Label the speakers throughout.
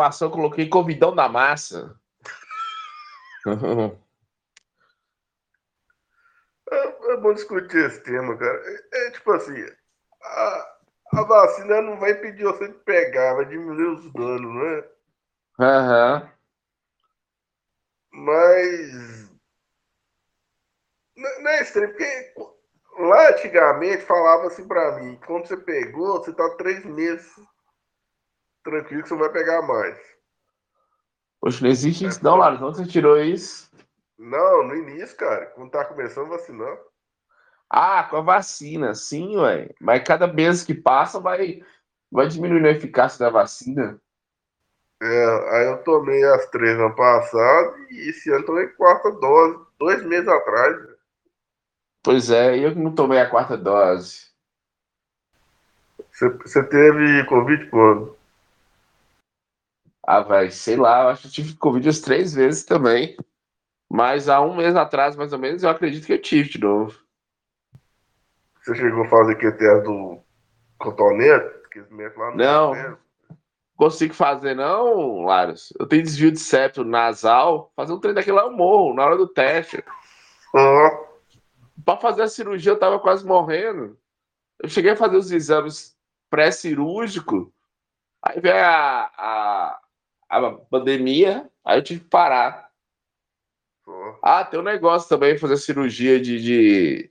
Speaker 1: gravação, eu coloquei Covidão da Massa.
Speaker 2: É, é, bom discutir esse tema, cara. É, é tipo assim, a, a, vacina não vai impedir você de pegar, vai diminuir os danos, né?
Speaker 1: Aham. Uhum.
Speaker 2: Mas. Não é estranho, porque lá antigamente falava assim pra mim: quando você pegou, você tá três meses tranquilo que você vai pegar mais.
Speaker 1: Poxa, não existe isso, não, Lars. Onde você tirou isso?
Speaker 2: Não, no início, cara, quando tá começando a vacinar.
Speaker 1: Ah, com a vacina, sim, ué. Mas cada mês que passa vai, vai diminuindo a eficácia da vacina.
Speaker 2: É, aí eu tomei as três ano passado e esse ano tomei quarta dose, dois meses atrás.
Speaker 1: Pois é, eu não tomei a quarta dose.
Speaker 2: Você, você teve Covid quando?
Speaker 1: Ah, vai, sei lá, eu acho que eu tive Covid as três vezes também. Mas há um mês atrás, mais ou menos, eu acredito que eu tive de novo.
Speaker 2: Você chegou a fazer QTS do cotonete?
Speaker 1: Não, não consigo fazer, não, Laros. Eu tenho desvio de septo nasal. Fazer um trem daquele lá eu morro na hora do teste.
Speaker 2: Uhum.
Speaker 1: Pra fazer a cirurgia eu tava quase morrendo. Eu cheguei a fazer os exames pré-cirúrgicos. Aí veio a, a, a pandemia, aí eu tive que parar. Ah, tem um negócio também, fazer cirurgia de, de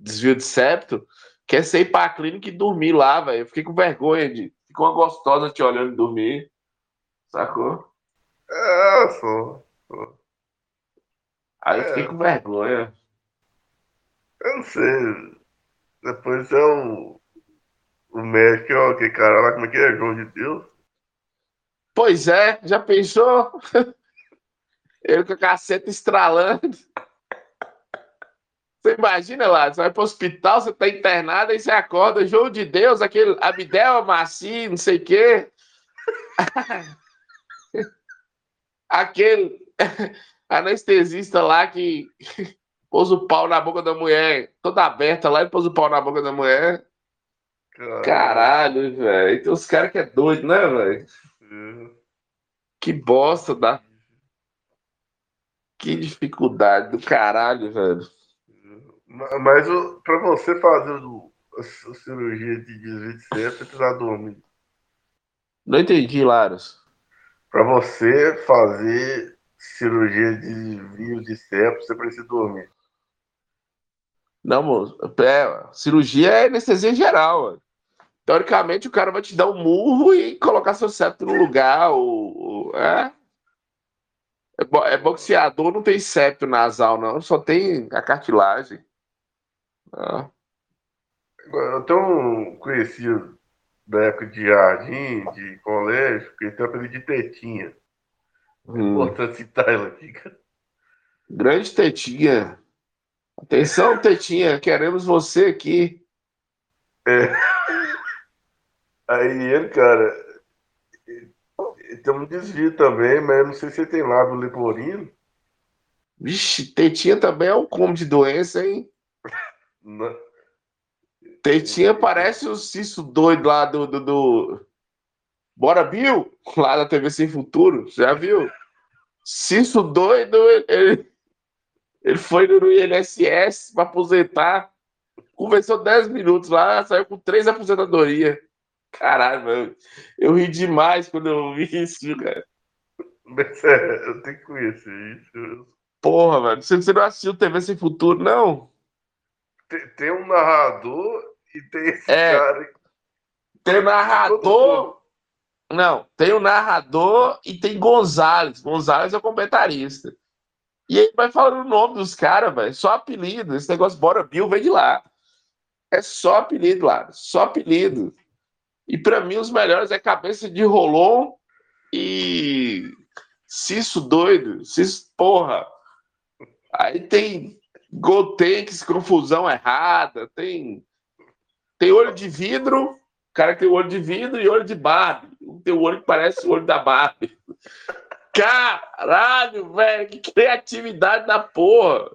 Speaker 1: desvio de septo, que é você ir pra clínica e dormir lá, velho. Eu fiquei com vergonha de Ficou uma gostosa te olhando dormir. Sacou?
Speaker 2: É, só.
Speaker 1: Aí eu fiquei é. com vergonha.
Speaker 2: Eu não sei. Depois é o. O médico, ó, que cara lá, como é que é? João de Deus?
Speaker 1: Pois é, já pensou? Ele com a caceta estralando. Você imagina lá, você vai para o hospital, você está internado, aí você acorda, João de Deus, aquele Abdel, Maci, não sei o quê. aquele anestesista lá que pôs o pau na boca da mulher, toda aberta lá, e pôs o pau na boca da mulher. Caralho, Caralho velho. Tem uns caras que é doido, né, velho? Que bosta da. Que dificuldade do caralho, velho.
Speaker 2: Mas para você fazer a cirurgia de desvio de septo, você precisa dormir.
Speaker 1: Não entendi, Laros.
Speaker 2: Para você fazer cirurgia de desvio de septo, você precisa dormir.
Speaker 1: Não, moço. É, cirurgia é anestesia geral. Teoricamente, o cara vai te dar um murro e colocar seu septo no lugar. Ou, ou é? É, é boxeador, não tem septo nasal, não. Só tem a cartilagem.
Speaker 2: Ah. Eu tenho um conhecido da época de jardim, de colégio, que tem apelido de Tetinha. Hum. Importante citar ela aqui, cara.
Speaker 1: Grande Tetinha. Atenção, Tetinha, queremos você aqui.
Speaker 2: É. Aí ele, cara, tem um desvio também, mas eu não sei se ele tem lábio leporino.
Speaker 1: Vixe, Tetinha também é um como de doença, hein? Não. Tetinha parece o Cício doido lá do, do, do, Bora, Bill? Lá da TV Sem Futuro. Já viu? Cício doido, ele, ele foi no INSS para aposentar. Conversou 10 minutos lá, saiu com três aposentadorias. Caralho, mano. Eu ri demais quando eu vi isso, cara.
Speaker 2: Mas é, eu tenho que conhecer isso.
Speaker 1: Porra, mano. Você, você não assistiu TV Sem Futuro, não?
Speaker 2: Tem, tem um narrador e tem esse
Speaker 1: é,
Speaker 2: cara.
Speaker 1: Tem o narrador. Não, tem o narrador e tem Gonzalez. Gonzalez é o comentarista. E aí vai falando o nome dos caras, velho. Só apelido. Esse negócio Bora Bill vem de lá. É só apelido lá. Só apelido. E para mim os melhores é Cabeça de Rolon e Cisso Doido. Cisso, porra. Aí tem Gotenks, confusão errada, tem tem olho de vidro, cara que tem olho de vidro e olho de Barbie. Tem o olho que parece o olho da Barbie. Caralho, velho, que criatividade da porra.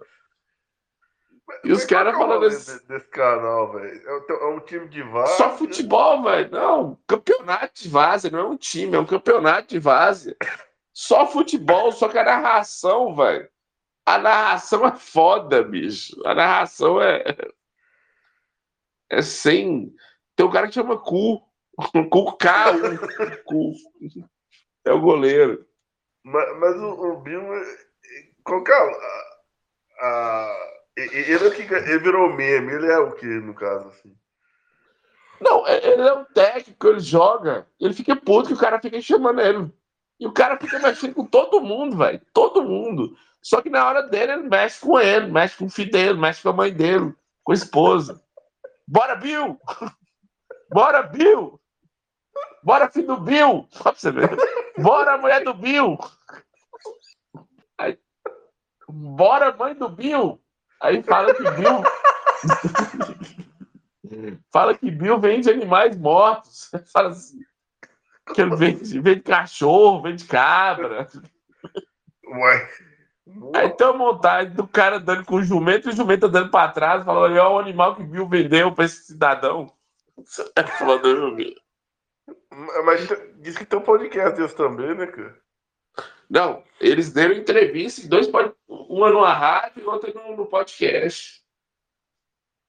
Speaker 1: E os caras falando
Speaker 2: assim. Desse canal, velho. É, é um time de várzea.
Speaker 1: Só futebol, velho. Não, campeonato de várzea, não é um time, é um campeonato de várzea. Só futebol, só que a narração, velho. A narração é foda, bicho. A narração é. É sem. Tem um cara que chama Cu. Cu K. Cu. É o goleiro.
Speaker 2: Mas, mas o, o Bill. Qual que é a, a, ele, é ele virou meme, ele é o que, no caso, assim?
Speaker 1: Não, é, ele é um técnico, ele joga, ele fica puto que o cara fica chamando ele. E o cara fica mexendo com todo mundo, velho. Todo mundo. Só que na hora dele, ele mexe com ele, mexe com o filho dele, mexe com a mãe dele, com a esposa. Bora, Bill! Bora, Bill! Bora, filho do Bill! Só pra você ver. Bora, mulher do Bill! Bora, mãe do Bill! Aí fala que Bill. fala que Bill vende animais mortos. Fala assim. Que ele vende, vende cachorro, vende cabra.
Speaker 2: Ué.
Speaker 1: Aí tem uma montagem do cara dando com o jumento e o jumento andando pra trás, falando: olha o animal que Bill vendeu pra esse cidadão.
Speaker 2: Mas diz que tem um podcast deles também, né, cara?
Speaker 1: Não, eles deram entrevista dois uma numa rádio e outra no, no podcast.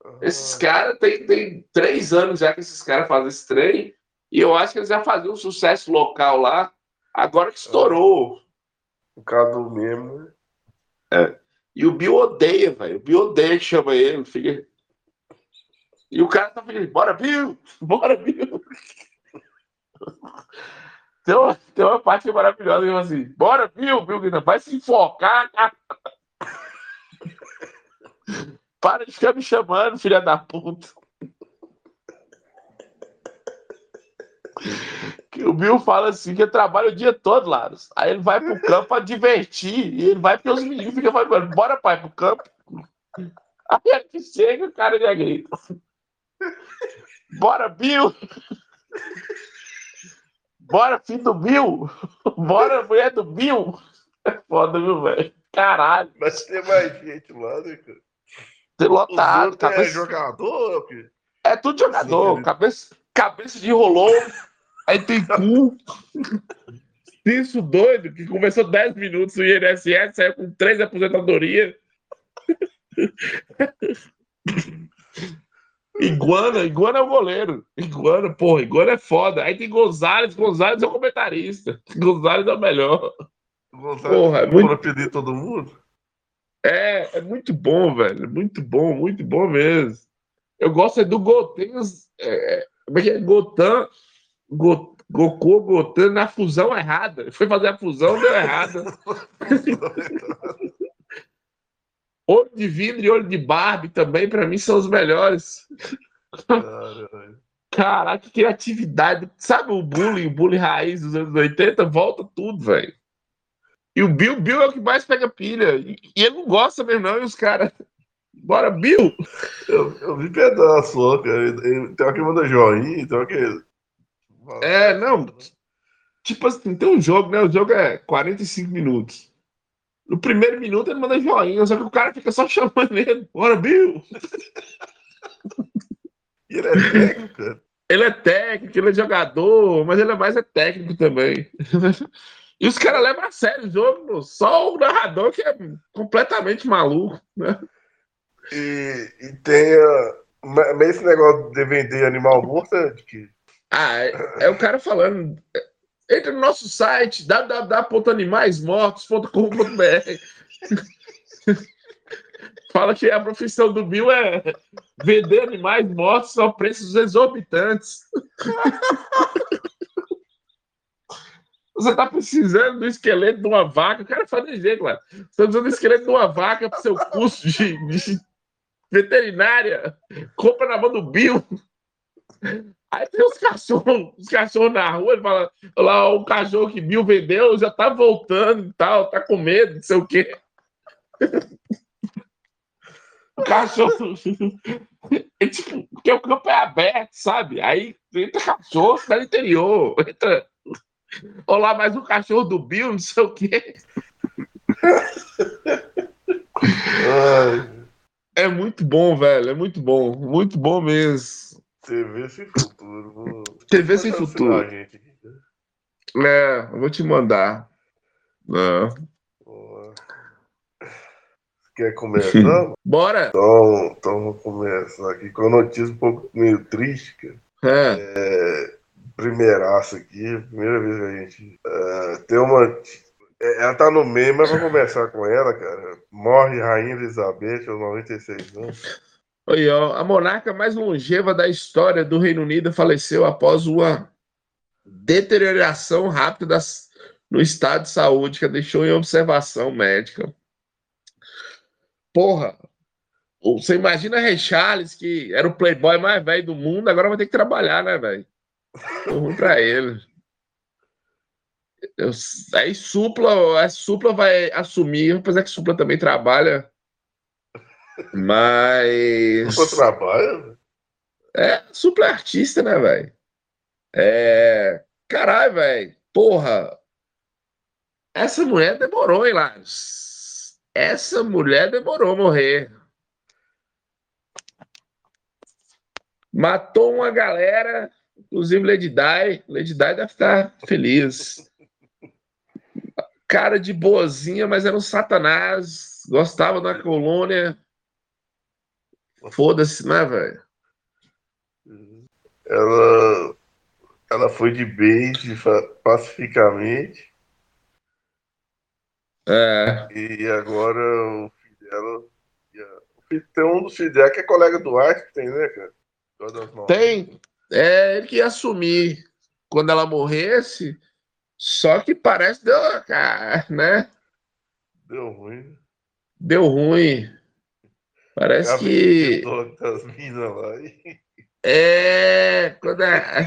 Speaker 1: Uhum. Esses caras tem, tem três anos já que esses caras fazem esse trem. E eu acho que eles já faziam um sucesso local lá. Agora que estourou.
Speaker 2: O cara do mesmo, né?
Speaker 1: É. E o Bill odeia, velho. O Bill odeia que chama ele. Fica... E o cara tá feliz. Bora, Bill! Bora, Bill! Tem uma, tem uma parte maravilhosa que assim, bora, viu, viu, vai se enfocar, cara. Para de ficar me chamando, filha da puta. Que o Bill fala assim que trabalha o dia todo, Laros. Aí ele vai pro campo pra divertir. E ele vai porque os meninos ficam falando, bora, pai, pro campo. Aí que chega, o cara já grita. Bora, Bill! Bora, filho do Bill! Bora, mulher do Bill! É foda, viu, velho? Caralho!
Speaker 2: Mas tem mais gente lá, né, cara?
Speaker 1: Tem lotado.
Speaker 2: Cabeça... É jogador?
Speaker 1: É tudo jogador. Sim, cabeça, cabeça de rolou. Aí tem cu. Isso doido, que começou 10 minutos no INSS, saiu com 3 aposentadorias. Iguana, Iguana é o goleiro. Iguana, porra, Iguana é foda. Aí tem Gonzalez, Gonzalez é o comentarista. Gonzalez é o melhor.
Speaker 2: Gonzalez porra, é muito... pedir todo mundo?
Speaker 1: É, é muito bom, velho. Muito bom, muito bom mesmo. Eu gosto é do Goten. É, como é que é? Gotan, Go, Goku, Gotan na fusão errada. Foi fazer a fusão, deu errada. Olho de vidro e olho de Barbie também, para mim, são os melhores. Caralho. Caraca, que criatividade. Sabe o bullying, o bullying raiz dos anos 80? Volta tudo, velho. E o Bill, Bill é o que mais pega pilha. E, e ele não gosta mesmo, não. E os caras. Bora, Bill!
Speaker 2: Eu, eu vi pedaço, ó, cara. Tem uma que manda joinha, tem uma que.
Speaker 1: É, não. Tipo assim, tem um jogo, né? O jogo é 45 minutos. No primeiro minuto ele manda joinha, só que o cara fica só chamando ele. Bora, Bill!
Speaker 2: Ele é técnico,
Speaker 1: Ele é técnico, ele é jogador, mas ele é mais é técnico também. E os caras levam a sério o jogo, só o narrador que é completamente maluco, né?
Speaker 2: E, e tem. Uh, esse negócio de vender animal morto é de que?
Speaker 1: Ah, é, é o cara falando. Entra no nosso site www.animaismortos.com.br. Fala que a profissão do Bill é vender animais mortos a preços exorbitantes. Você tá precisando do esqueleto de uma vaca, o cara faz de jeito, mano. Você tá precisando do esqueleto de uma vaca para seu curso de, de veterinária. Compra na mão do Bill. Aí tem os cachorros, os cachorros na rua, ele fala, lá, o cachorro que Bill vendeu já tá voltando e tal, tá com medo, não sei o quê. O cachorro. É tipo, porque o campo é aberto, sabe? Aí entra cachorro, tá no interior. Entra. Olá, mais um cachorro do Bill, não sei o quê. É, É muito bom, velho. É muito bom. Muito bom mesmo.
Speaker 2: TV sem futuro. Vou...
Speaker 1: TV sem futuro. É, eu vou te mandar. Não.
Speaker 2: Quer começar?
Speaker 1: Bora!
Speaker 2: Então, então vou começar aqui com uma notícia um pouco meio triste, cara. É. é primeiraça aqui, primeira vez que a gente é, tem uma. É, ela tá no meio, mas vou começar com ela, cara. Morre Rainha Elizabeth aos 96 anos.
Speaker 1: Oi, ó, a monarca mais longeva da história do Reino Unido faleceu após uma deterioração rápida das, no estado de saúde que a deixou em observação médica. Porra, você imagina Ray Charles, que era o playboy mais velho do mundo, agora vai ter que trabalhar, né, velho? Ruim pra ele. Eu, aí Supla, a Supla vai assumir, apesar que Supla também trabalha. Mas.
Speaker 2: Supla trabalha?
Speaker 1: É, Supla é artista, né, velho? É. Caralho, velho. Porra. Essa mulher demorou, hein, Laros? Essa mulher demorou a morrer. Matou uma galera, inclusive Lady Di. Lady Di deve estar feliz. Cara de boazinha, mas era um satanás. Gostava da colônia. Foda-se, né, velho?
Speaker 2: Ela, ela foi de base pacificamente.
Speaker 1: É.
Speaker 2: E agora o filho dela. Tem um dos filhos dela que é colega do Arte, tem, né, cara?
Speaker 1: Tem. É ele que ia assumir quando ela morresse. Só que parece deu, cara, né?
Speaker 2: Deu ruim.
Speaker 1: Deu ruim. Parece que. É. Quando a...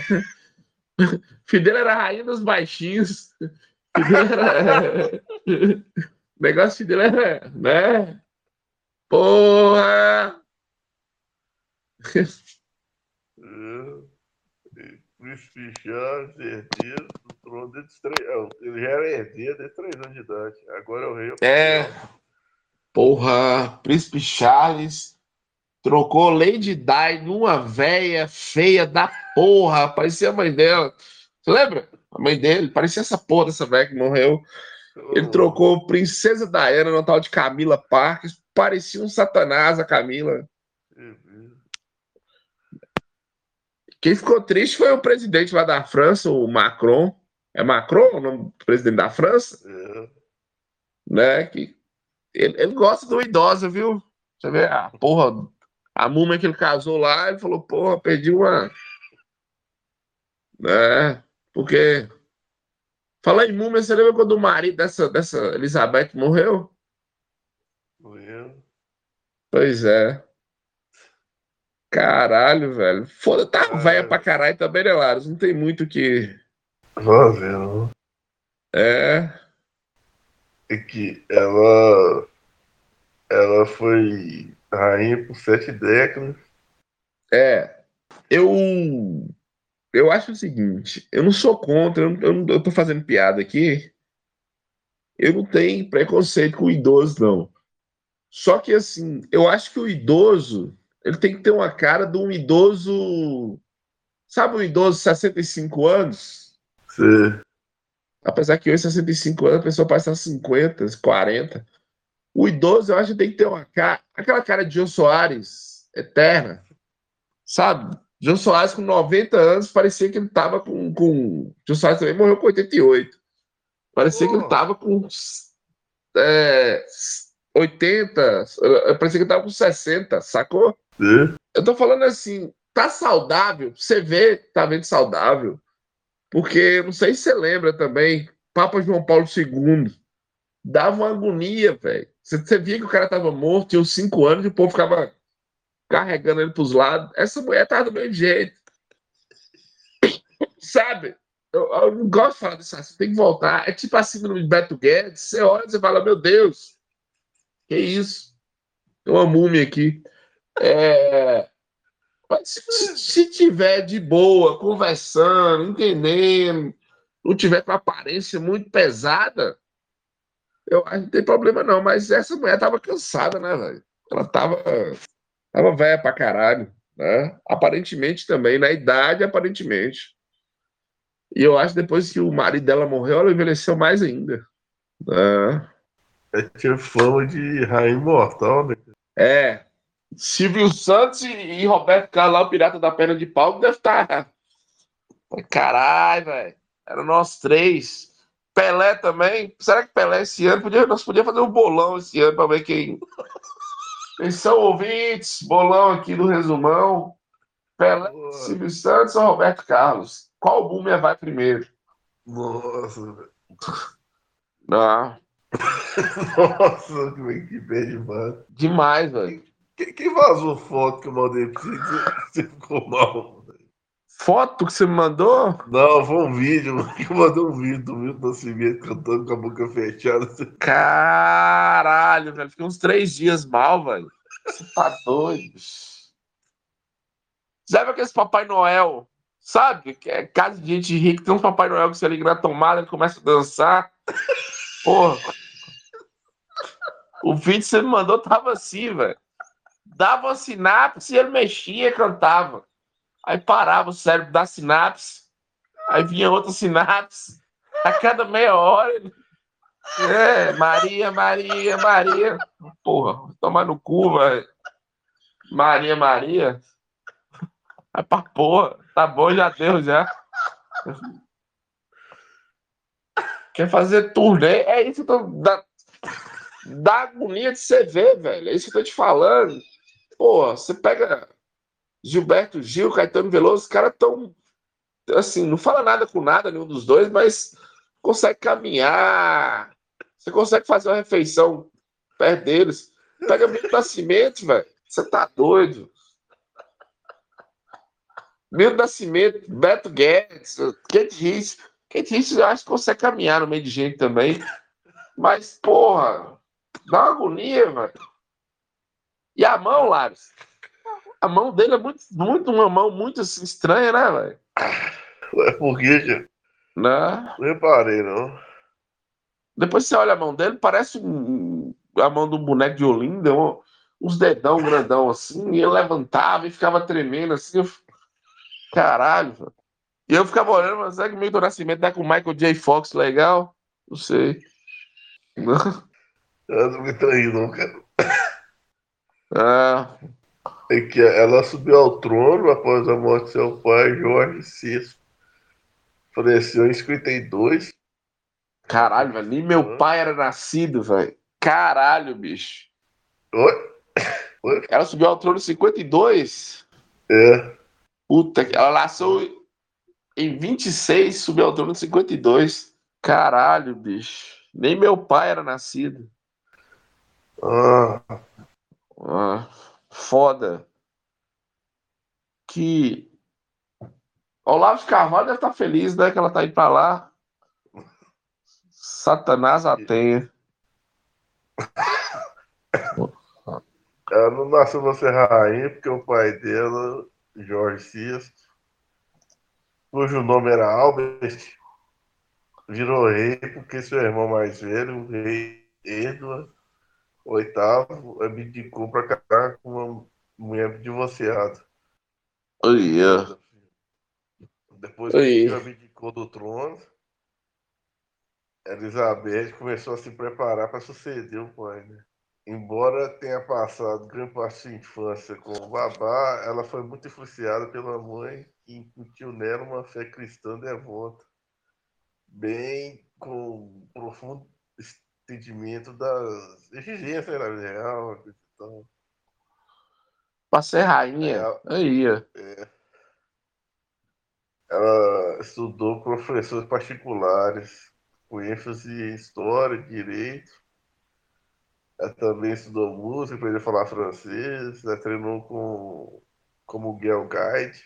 Speaker 1: Fidel era a rainha dos baixinhos. Fidel era. o negócio Fidel era. Né? Porra!
Speaker 2: Príncipe Charles, herdeiro do trono desde três. Ele já era herdeiro desde três anos de idade. Agora é o rei.
Speaker 1: É. Porra, Príncipe Charles trocou Lady Di numa véia feia da porra. Parecia a mãe dela. Você lembra? A mãe dele, parecia essa porra dessa velha que morreu. Ele trocou Princesa Diana no tal de Camila Parques. Parecia um satanás a Camila. Quem ficou triste foi o presidente lá da França, o Macron. É Macron o nome do presidente da França? É. Né? Que ele, ele, gosta do idoso, viu? Você vê a porra, a múmia que ele casou lá, ele falou, porra, perdi uma. Né? Porque. Fala em múmia, você lembra quando o marido dessa, dessa Elizabeth morreu?
Speaker 2: Morreu.
Speaker 1: Pois é. Caralho, velho. Foda, tá é. velha pra caralho também, né, Laros? Não tem muito que.
Speaker 2: Não, não.
Speaker 1: É.
Speaker 2: É que ela. Ela foi rainha por sete décadas.
Speaker 1: É. Eu. Eu acho o seguinte, eu não sou contra, eu, eu, eu tô fazendo piada aqui. Eu não tenho preconceito com o idoso, não. Só que, assim, eu acho que o idoso ele tem que ter uma cara de um idoso. Sabe um idoso de 65 anos?
Speaker 2: Sim.
Speaker 1: Apesar que hoje, 65 anos, a pessoa passa 50, 40. O idoso, eu acho que tem que ter uma cara. Aquela cara de João Soares, eterna. Sabe? João Soares, com 90 anos, parecia que ele tava com. com... João Soares também morreu com 88. Parecia oh. que ele tava com. É, 80. Parecia que ele tava com 60, sacou?
Speaker 2: É.
Speaker 1: Eu tô falando assim, tá saudável, você vê, tá vendo saudável. Porque, não sei se você lembra também, Papa João Paulo II dava uma agonia, velho. Você, você via que o cara tava morto, tinha uns cinco anos, e o povo ficava carregando ele pros lados. Essa mulher tava do mesmo jeito. Sabe? Eu, eu, não gosto de falar disso, você tem que voltar. É tipo assim no Beto Guedes, você olha e fala, meu Deus, que isso? Tem uma múmia aqui. É, se, se, tiver de boa, conversando, entendendo, não tiver com aparência muito pesada, eu acho que não tem problema não. Mas essa mulher tava cansada, né, velho? Ela tava, tava velha pra caralho, né? Aparentemente também, na idade, aparentemente. E eu acho que depois que o marido dela morreu, ela envelheceu mais ainda. Né?
Speaker 2: É, tinha fama de rainha imortal, né?
Speaker 1: É. Silvio Santos e Roberto Carlos, o pirata da perna de pau, deve estar. Tá- caralho, velho. Eram nós três. Pelé também. Será que Pelé esse ano? Podia, nós podíamos fazer um bolão esse ano para ver quem. Quem são ouvintes? Bolão aqui do resumão. Pelé, Boa. Silvio Santos ou Roberto Carlos? Qual boomer vai primeiro?
Speaker 2: Nossa, velho.
Speaker 1: Não.
Speaker 2: Nossa, que bem demais.
Speaker 1: Demais, velho.
Speaker 2: Quem, quem vazou foto que eu mandei pra você? Você ficou mal.
Speaker 1: Foto que você me mandou?
Speaker 2: Não, foi um vídeo. Eu mandei um vídeo do Milton Nascimento cantando com a boca fechada.
Speaker 1: Caralho, velho. Fiquei uns três dias mal, velho. Você tá doido. Sabe aqueles Papai Noel? Sabe? Que é casa de gente rica. Tem uns Papai Noel que você liga na tomada e começa a dançar. Porra. O vídeo que você me mandou tava assim, velho. Dava uma sinapse, ele mexia e cantava. Aí parava o cérebro da sinapse, aí vinha outra sinapse, a cada meia hora. É, Maria, Maria, Maria. Porra, tomar no cu, velho. Maria, Maria. Vai pra porra. Tá bom, já deu, já. Quer fazer turnê? É isso que eu tô. Da, da agonia de você ver, velho. É isso que eu tô te falando. Pô, você pega Gilberto Gil, Caetano Veloso, os caras tão assim, não fala nada com nada nenhum dos dois, mas consegue caminhar, você consegue fazer uma refeição perto deles. Pega Milton Nascimento, velho. Você tá doido. Milton Nascimento, Beto Guedes, Kate Rich. Kate Rich eu acho que consegue caminhar no meio de gente também. Mas, porra, dá uma agonia, velho. E a mão, Lares? A mão dele é muito, muito uma mão muito assim, estranha, né, velho?
Speaker 2: É porque, gente.
Speaker 1: Né?
Speaker 2: Não reparei, não.
Speaker 1: Depois você olha a mão dele, parece um, a mão do boneco de Olinda, um, uns dedão grandão assim, e ele levantava e ficava tremendo assim. Eu... Caralho, velho. E eu ficava olhando, mas será que o Milton Nascimento tá com o Michael J. Fox legal? Não sei.
Speaker 2: Eu não me traí, não, cara.
Speaker 1: Ah,
Speaker 2: é que ela subiu ao trono após a morte de seu pai, Jorge VI. Faleceu em 52.
Speaker 1: Caralho, velho. Nem meu pai era nascido, velho. Caralho, bicho.
Speaker 2: Oi?
Speaker 1: Oi? Ela subiu ao trono em 52?
Speaker 2: É.
Speaker 1: Puta, ela nasceu em 26, subiu ao trono em 52. Caralho, bicho. Nem meu pai era nascido.
Speaker 2: Ah.
Speaker 1: Ah foda que Olavo de Carvalho deve estar feliz, né? Que ela tá indo pra lá. Satanás a tenha.
Speaker 2: Ela não nasceu pra ser rainha porque o pai dela, Jorge VI, cujo nome era Albert, virou rei porque seu irmão mais velho, o rei Edward, oitavo, abdicou para casar com uma mulher divorciada.
Speaker 1: Oh, yeah.
Speaker 2: Depois que ele abdicou do trono, Elizabeth começou a se preparar para suceder o pai. Né? Embora tenha passado grande parte da infância com o babá, ela foi muito influenciada pela mãe que incutiu nela uma fé cristã devota, bem com profundo entendimento das exigências da real. Então,
Speaker 1: Pra ser rainha,
Speaker 2: é,
Speaker 1: aí.
Speaker 2: É, ela estudou professores particulares, com ênfase em história, direito. Ela também estudou música, aprendeu a falar francês. Ela treinou com, como Girl Guide,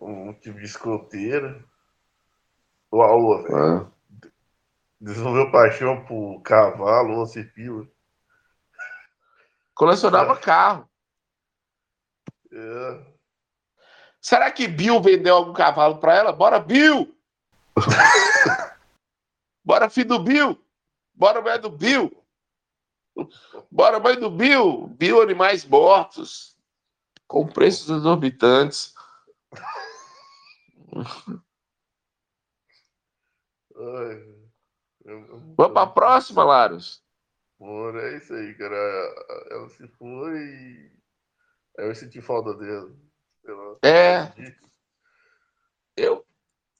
Speaker 2: um tipo de escoteira. Uau, velho. Ah. Desenvolveu paixão por cavalo, onça e pila.
Speaker 1: Colecionava é. carro.
Speaker 2: É.
Speaker 1: Será que Bill vendeu algum cavalo para ela? Bora, Bill! Bora, filho do Bill! Bora, mulher do Bill! Bora, mãe do Bill! Bill Animais Mortos. Com preços exorbitantes. Vamos para a próxima, Laros.
Speaker 2: Bora, é isso aí, cara. Ela se foi e eu senti falta dela.
Speaker 1: É. Eu,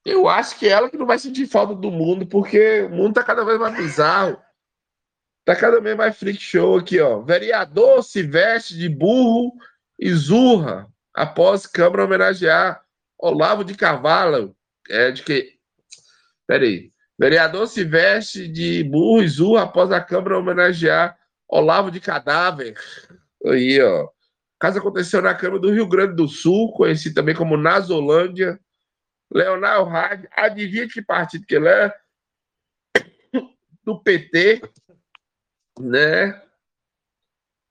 Speaker 1: eu acho que é ela que não vai sentir falta do mundo, porque o mundo tá cada vez mais bizarro. Tá cada vez mais freak show aqui, ó. Vereador se veste de burro e zurra após Câmara homenagear Olavo de Carvalho. É de que. Peraí. Vereador se veste de burro e zurra após a Câmara homenagear Olavo de Cadáver. Aí, ó. O caso aconteceu na Câmara do Rio Grande do Sul, conhecido também como Nazolândia. Leonardo Hard, adivinha que partido que ele é? Do PT, né?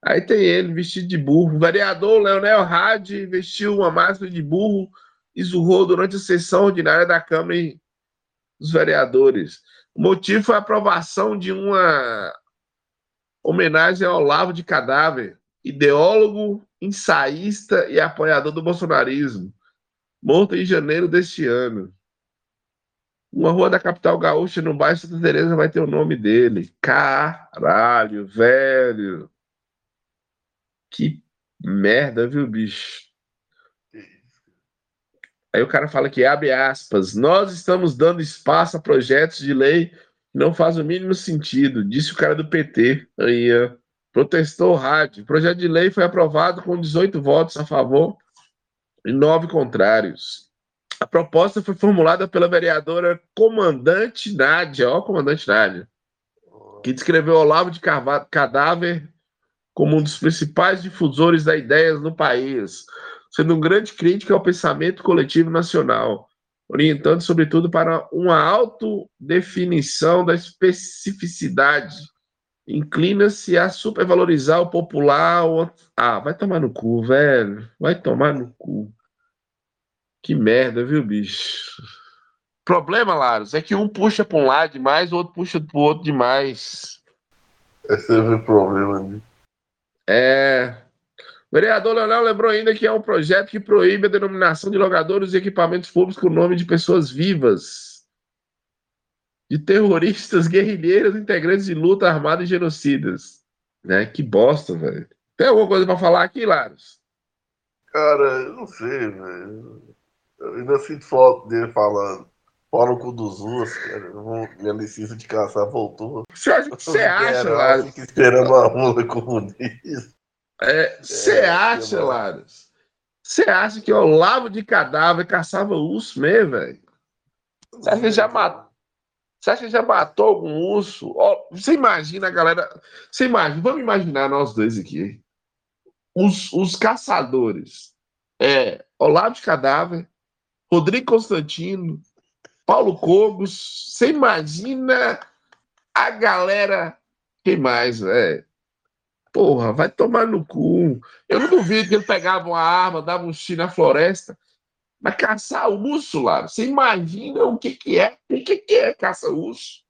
Speaker 1: Aí tem ele vestido de burro. O vereador Leonel Hard vestiu uma máscara de burro e zurrou durante a sessão ordinária da Câmara dos Vereadores. O motivo foi a aprovação de uma homenagem ao Olavo de Cadáver, ideólogo, ensaísta e apoiador do bolsonarismo, morto em janeiro deste ano. Uma rua da capital gaúcha, no bairro Santa Teresa, vai ter o nome dele. Caralho, velho. Que merda, viu, bicho? Aí o cara fala que abre aspas, nós estamos dando espaço a projetos de lei que não faz o mínimo sentido, disse o cara do PT. Aí, ó, protestou o rádio. O projeto de lei foi aprovado com 18 votos a favor e nove contrários. A proposta foi formulada pela vereadora Comandante Nádia, ó, Comandante Nádia, que descreveu Olavo de Cadáver como um dos principais difusores da ideias no país, sendo um grande crítico ao pensamento coletivo nacional, orientando sobretudo para uma autodefinição da especificidade. Inclina-se a supervalorizar o popular. Ah, vai tomar no cu, velho. Vai tomar no cu. Que merda, viu, bicho? Problema, Laros, é que um puxa para um lado demais, o outro puxa para o outro demais.
Speaker 2: É sempre o problema, né?
Speaker 1: É. O vereador Leonel lembrou ainda que é um projeto que proíbe a denominação de logadores e equipamentos públicos com o nome de pessoas vivas, de terroristas, guerrilheiros, integrantes de luta armada e genocidas. Né? Que bosta, velho. Tem alguma coisa para falar aqui, Laros?
Speaker 2: Cara, eu não sei, velho. Eu ainda sinto foto dele falando. Fora o cu dos ursos, cara. Minha licença de caçar voltou.
Speaker 1: Você acha que você acha, Laros?
Speaker 2: Fica esperando a mula comunista.
Speaker 1: É, você é, acha, Laros? Você acha que o Olavo de cadáver caçava urso mesmo, velho? Você acha que já matou? Você acha que já matou algum urso? você imagina a galera. Você imagina, vamos imaginar nós dois aqui. Os, os caçadores. É, Olavo de cadáver, Rodrigo Constantino, Paulo Cogos. Você imagina a galera. Quem mais, velho? Porra, vai tomar no cu. Eu não duvido que ele pegava uma arma, dava um tiro na floresta. Mas caçar urso, lá, você imagina o que, que é? O que, que é caça urso?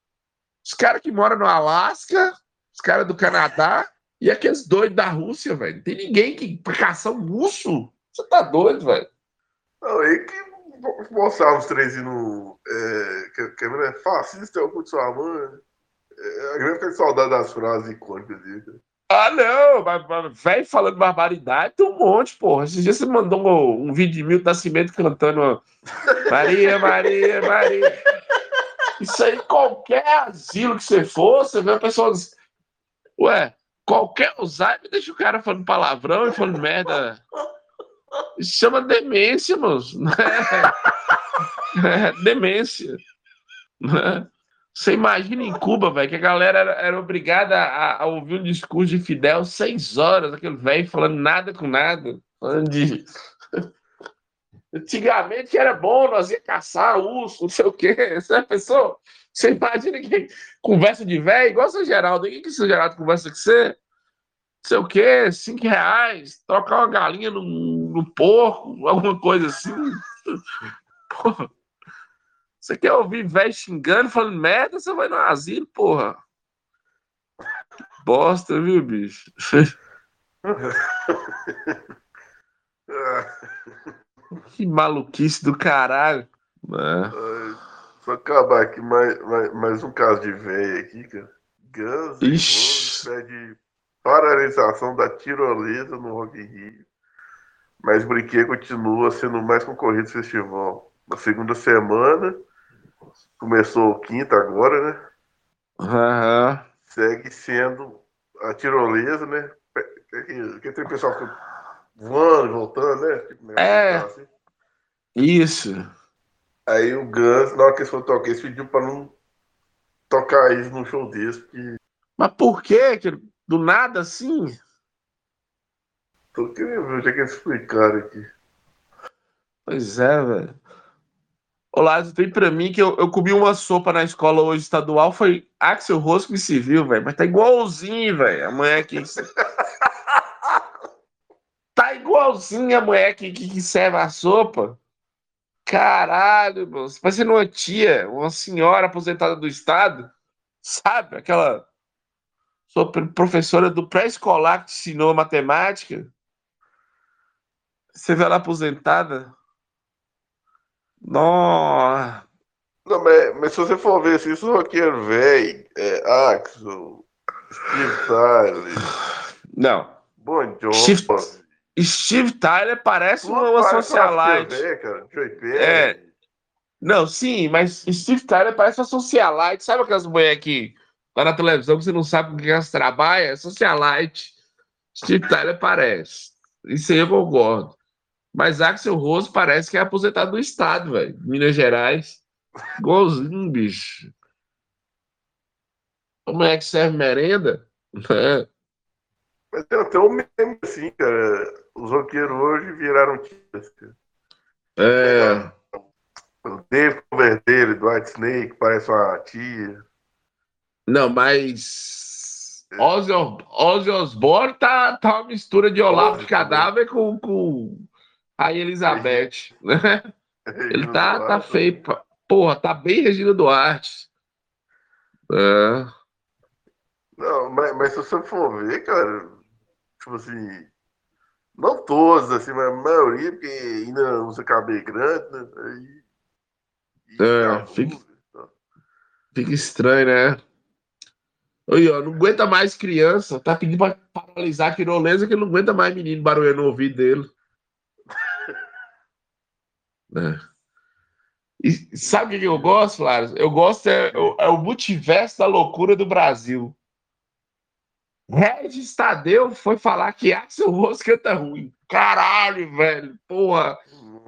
Speaker 1: Os caras que moram no Alasca, os caras do Canadá e aqueles doidos da Rússia, velho. Tem ninguém que caça um urso. Você tá doido, velho.
Speaker 2: Não, e que mostrar os três no. É, que, que é fascista, é o cu de sua mãe. É, a grande saudade das frases icônicas dele.
Speaker 1: Ah, não, velho falando barbaridade, tem um monte, porra. Esses dias você mandou um, um vídeo de Milton Nascimento cantando Maria, Maria, Maria. Isso aí, qualquer asilo que você for, você vê a pessoa. Ué, qualquer Alzheimer deixa o cara falando palavrão e falando merda. Isso chama demência, moço. É, é, demência. Né? Você imagina em Cuba, velho, que a galera era, era obrigada a, a, ouvir um discurso de Fidel seis horas, aquele velho falando nada com nada, falando de. Antigamente era bom, nós ia caçar urso, não sei o quê. Você pensou? Você imagina que conversa de velho, igual seu Geraldo. O que, que seu Geraldo conversa com você? sei o quê, cinco reais, trocar uma galinha no, no porco, alguma coisa assim. Porra. Você quer ouvir velho xingando, falando merda, você vai no asilo, porra. bosta, viu, bicho? que maluquice do caralho. Né?
Speaker 2: Só acabar aqui mais, mais, mais um caso de velho aqui, cara. Guns Ixi. pede paralisação da tirolesa no Rock in Rio. Mas Brinquedo continua sendo o mais concorrido do festival. Na segunda semana, começou quinta agora, né?
Speaker 1: Uhum.
Speaker 2: Segue sendo a tirolesa, né? Que, tem pessoal que voando, voltando, né? Tipo,
Speaker 1: é. Assim. Isso.
Speaker 2: Aí o Guns, na hora que eles foram tocar, eles pediu pra não tocar isso num show desse. Porque...
Speaker 1: Mas por quê? Do nada assim?
Speaker 2: Tô querendo ver o que eles explicaram aqui.
Speaker 1: Pois é, velho. Olá, tem pra mim que eu, eu comi uma sopa na escola hoje estadual, foi Axel Rosco e Civil, velho. Mas tá igualzinho, velho. Amanhã aqui. tá igualzinho a mulher que, que, que serve a sopa. Caralho, meu. Você parecendo uma tia, uma senhora aposentada do Estado, sabe? Aquela sua professora do pré-escolar que te ensinou matemática. Você vê ela aposentada. Nossa.
Speaker 2: Não, mas, mas se você for ver, se isso roqueiro velho, é, Axel, Steve Tyler.
Speaker 1: Não.
Speaker 2: Bon Jovi.
Speaker 1: Steve, Steve Tyler parece uma, uma socialite. É. Não, sim, mas Steve Tyler parece uma socialite. Sabe aquelas mulheres que lá na televisão que você não sabe com quem elas trabalham? É socialite. Steve Tyler parece. Isso aí eu concordo. Mas Axel Rose parece que é aposentado do Estado, velho. Minas Gerais. Igualzinho, bicho. Como é que serve merenda?
Speaker 2: Mas tem até um meme assim, cara os roqueiros hoje viraram tias.
Speaker 1: É.
Speaker 2: O Dave Cover dele, do White Snake, parece uma tia.
Speaker 1: Não, mas. É. Ozzy, Ozzy Osbourne tá, tá uma mistura de Olavo de Cadáver com, com a Elizabeth, né? Ele tá, tá feio. Porra, tá bem Regina Duarte. É.
Speaker 2: Não, mas, mas se você for ver, cara, tipo assim, não todos, assim, mas a maioria, porque ainda usa cabelo grande, né? Aí,
Speaker 1: é, fica, então. fica estranho, né? Oi, ó, não aguenta mais criança. Tá pedindo pra paralisar a tirolesa que não aguenta mais menino barulhando no ouvido dele. É. E sabe o que eu gosto, Flávio? Eu gosto é, é, o multiverso da loucura do Brasil. Regis Tadeu foi falar que Axel Rose canta ruim. Caralho, velho. Porra.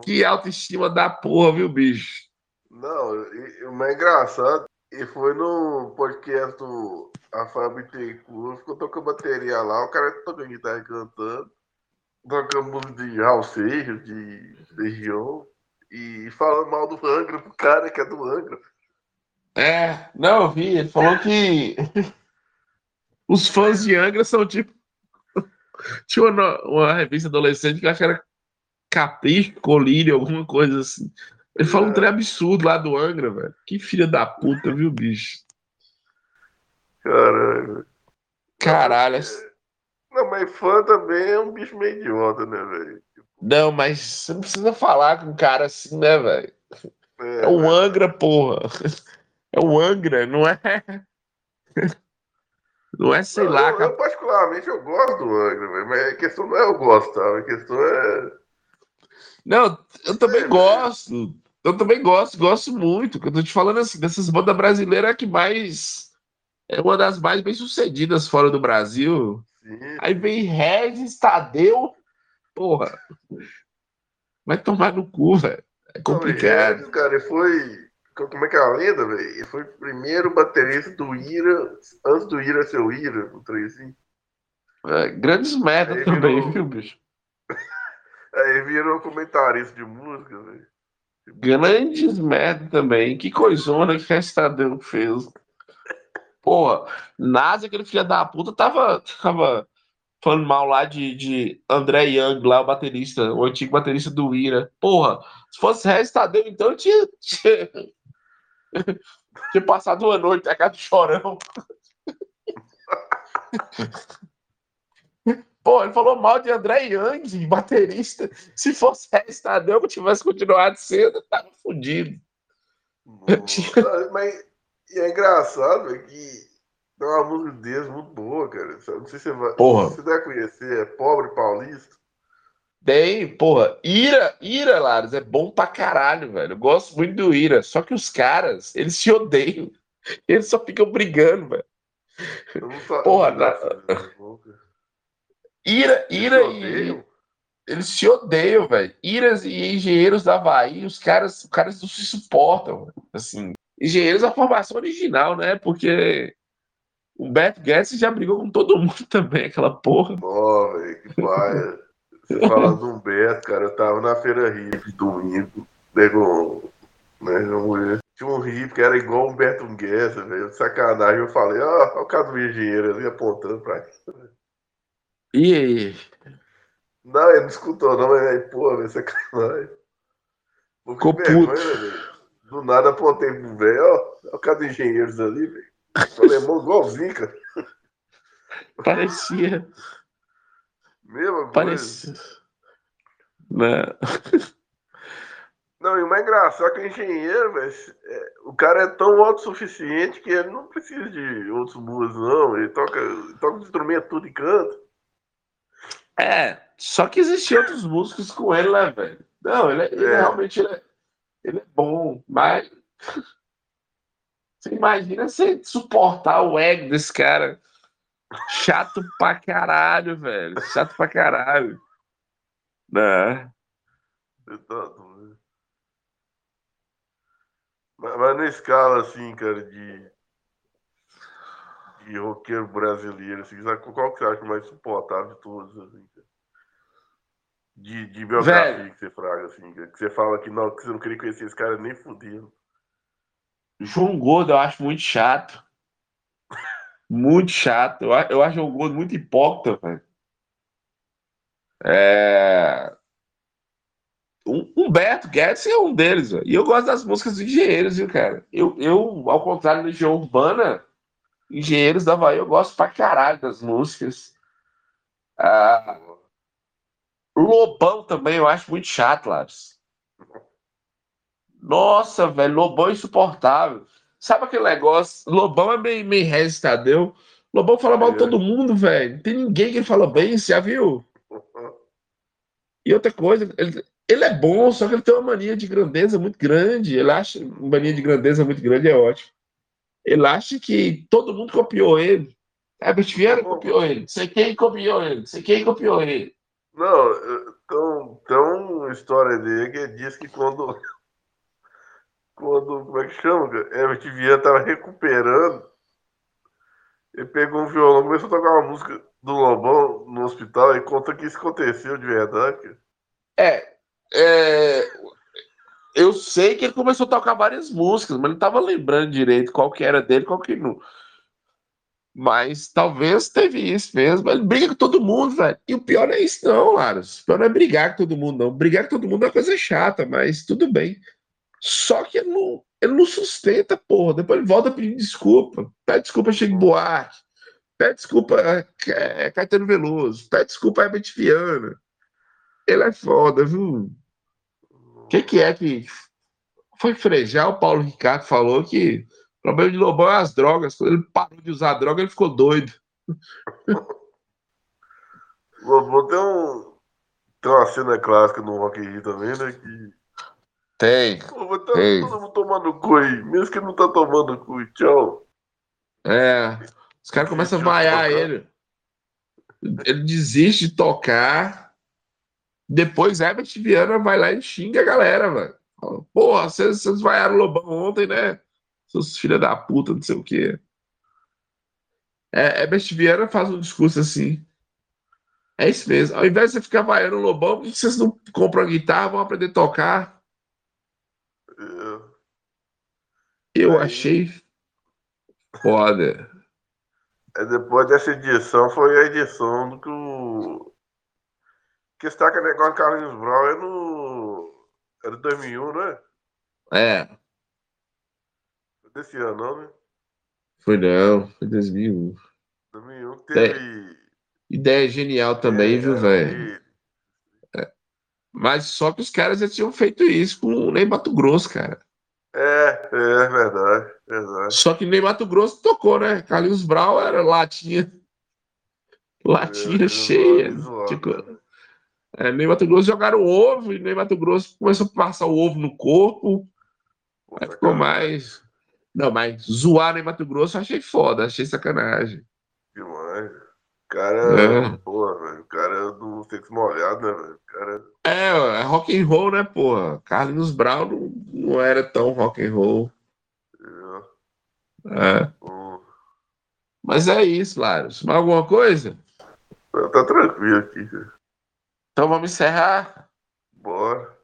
Speaker 1: Que autoestima da porra, viu, bicho?
Speaker 2: Não, o mais engraçado, e foi no podcast do Rafael Bittencourt, ficou tocando bateria lá, o cara tocando guitarra cantando, tocando música de Raul Seixas, de região, e falando mal do Angra pro cara que é do Angra.
Speaker 1: É, não, eu vi, ele falou que Os fãs de Angra são tipo. Tinha uma, uma revista adolescente que eu acho que era Capricho, Colírio, alguma coisa assim. Ele fala um trem absurdo lá do Angra, velho. Que filha da puta, viu, bicho?
Speaker 2: Caralho.
Speaker 1: Caralho.
Speaker 2: Não, mas fã também é um bicho meio idiota, né, velho?
Speaker 1: Não, mas você não precisa falar com um cara assim, né, velho? É, é um Angra, porra. É o Angra, não é? Não é, sei
Speaker 2: não,
Speaker 1: lá.
Speaker 2: Eu, eu, particularmente, eu gosto do Angra, mas a questão não é eu gostar, a questão é.
Speaker 1: Não, eu também é, gosto. Eu também gosto, gosto muito. Eu tô te falando assim, dessas bandas brasileiras que mais. É uma das mais bem sucedidas fora do Brasil. Sim. Aí vem Regis, Tadeu. Porra. Vai tomar no cu, velho. É complicado. Não, Regis,
Speaker 2: cara, foi como é que é a lenda, velho? Ele foi o primeiro baterista do Ira, antes do Ira ser o Ira, o trem assim.
Speaker 1: É, grandes merda também, virou... viu, bicho?
Speaker 2: Aí virou comentarista de música, velho.
Speaker 1: Grandes merda também. Que coisona que Restadão fez. Porra, Nazi, aquele filho da puta, tava, tava falando mal lá de, de André Young, lá o baterista, o antigo baterista do Ira. Porra, se fosse Restadão, então tinha, tinha, tinha passado uma noite a do chorão. Pô, ele falou mal de André Young, baterista. Se fosse Restadão que tivesse continuado cedo, tava fodido.
Speaker 2: Mas é engraçado que tem uma música deles muito boa, cara. Não sei se você vai,
Speaker 1: porra.
Speaker 2: você deve conhecer, é Pobre Paulista.
Speaker 1: Tem, porra. Ira, Ira, Laros, é bom pra caralho, velho. Eu gosto muito do Ira. Só que os caras, eles se odeiam. Eles só ficam brigando, velho. Porra, na... Ira, Ira e. Eles se odeiam, velho. Iras e engenheiros da Havaí, os caras, os caras não se suportam. Assim, engenheiros é a formação original, né? Porque o Beto Guedes já brigou com todo mundo também, aquela porra.
Speaker 2: Ó, velho, que paia. Você falando do Beto, cara, eu tava na feira hippie domingo, pegou, né, mulher. Tinha um hippie que era igual o Humberto Guedes, velho, sacanagem. Eu falei, ó, oh, o cara do engenheiro ali apontando pra mim.
Speaker 1: E aí?
Speaker 2: Não, ele não escutou, não, mas aí, pô, velho, sacanagem.
Speaker 1: Ficou puto.
Speaker 2: Do nada apontei pro velho, ó, o cara dos engenheiros ali, velho. Falei, irmão, igualzinho, cara.
Speaker 1: Parecia.
Speaker 2: Mesma
Speaker 1: Parecia. Não.
Speaker 2: Não, e o mais engraçado é que o engenheiro, velho, é, o cara é tão autossuficiente que ele não precisa de outros músicos, não. Ele toca, toca instrumento tudo e canta.
Speaker 1: É, só que existem outros músicos com ele, né, velho? Não, ele, é, ele é. realmente ele é, ele é bom, mas. Você imagina você suportar o ego desse cara Chato pra caralho, velho. Chato pra caralho. Né?
Speaker 2: Mas, mas na escala, assim, cara, de, de roqueiro brasileiro, assim, qual que você acha mais suportável de todos, assim, De, de biografia velho. que você fraga, assim, que você fala que não, que você não queria conhecer esse cara nem fudendo.
Speaker 1: João Gordo eu acho muito chato. Muito chato. Eu, acho o Gordo muito hipócrita, velho. É... Um, Humberto Guedes é um deles, véio. e eu gosto das músicas dos engenheiros, viu, cara? Eu, eu ao contrário da Legião Urbana, Engenheiros da Bahia, eu gosto pra caralho das músicas. Ah, Lobão também eu acho muito chato, Lars. Nossa, velho, Lobão é insuportável. Sabe aquele negócio? Lobão é meio, meio resistadeu. Lobão fala mal de todo mundo, velho. Não tem ninguém que ele fala bem, você já viu? E outra coisa, ele, ele é bom, só que ele tem uma mania de grandeza muito grande. Ele acha uma mania de grandeza muito grande é ótimo. Ele acha que todo mundo copiou ele. Herbert Vieira copiou ele. Sei quem copiou ele. Sei quem copiou ele.
Speaker 2: Não, então, uma história dele que diz que quando quando, como é que chama? Herbert Viana tava recuperando, ele pegou um violão, começou a tocar uma música do Lobão no hospital e conta que isso aconteceu de verdade.
Speaker 1: É, é, eu sei que ele começou a tocar várias músicas, mas não tava lembrando direito qual que era dele, qual que não. Mas talvez teve isso mesmo. Ele briga com todo mundo, velho. E o pior é isso, não, Laros. O pior não é brigar com todo mundo, não. Brigar com todo mundo é uma coisa chata, mas tudo bem. Só que ele não, ele não sustenta, porra. Depois ele volta pedir desculpa. Pede desculpa a Chico Buarque. Pede desculpa a é, Caetano Veloso. Pede desculpa a Herbert Viana. Ele é foda, viu? O que, que é que. Foi frejar, o Paulo Ricardo falou que o problema de Lobão é as drogas. Quando ele parou de usar droga, ele ficou doido.
Speaker 2: Lobão tem, um, tem uma cena clássica no Rock in Rio também, né? Que
Speaker 1: tem.
Speaker 2: Pô, tá tem. todo mundo tomando cu aí. Mesmo que não tá tomando cu. Tchau.
Speaker 1: É. Os caras começam a vaiar ele. Ele desiste de tocar. Depois Herbert Viana vai lá e xinga a galera, velho. Porra, vocês, vocês vaiaram o Lobão ontem, né? Seus filha da puta, não sei o quê. É, Herbert Viana faz um discurso assim. É isso mesmo. Ao invés de você ficar vaiando o Lobão, por que vocês não compram a guitarra, vão aprender a tocar? Eu achei foda.
Speaker 2: É, depois dessa edição foi a edição do que o. Que está com o negócio do Carlinhos Brown é no. Era de 2001, não é?
Speaker 1: É.
Speaker 2: Desse ano, não, né?
Speaker 1: Foi não, foi 2001.
Speaker 2: 2001. teve.
Speaker 1: Ideia genial também, é, viu, velho? É. Mas só que os caras já tinham feito isso com o Ney Mato Grosso, cara.
Speaker 2: É, é verdade, verdade.
Speaker 1: Só que Ney Mato Grosso tocou, né? Carlinhos Brau era latinha. Latinha é, cheia. Tipo, é, Ney Mato Grosso jogaram ovo e Ney Mato Grosso começou a passar o ovo no corpo. Aí ficou mais. Não, mas zoar Ney Mato Grosso eu achei foda, achei sacanagem.
Speaker 2: Cara, é. porra, velho. O cara é do sexo molhado, né, velho? Cara...
Speaker 1: É, é rock and roll, né, porra? Carlinhos Brown não, não era tão rock and roll. É. é. Hum. Mas é isso, Laros. Mais alguma coisa?
Speaker 2: Tá tranquilo aqui, cara.
Speaker 1: Então vamos encerrar?
Speaker 2: Bora.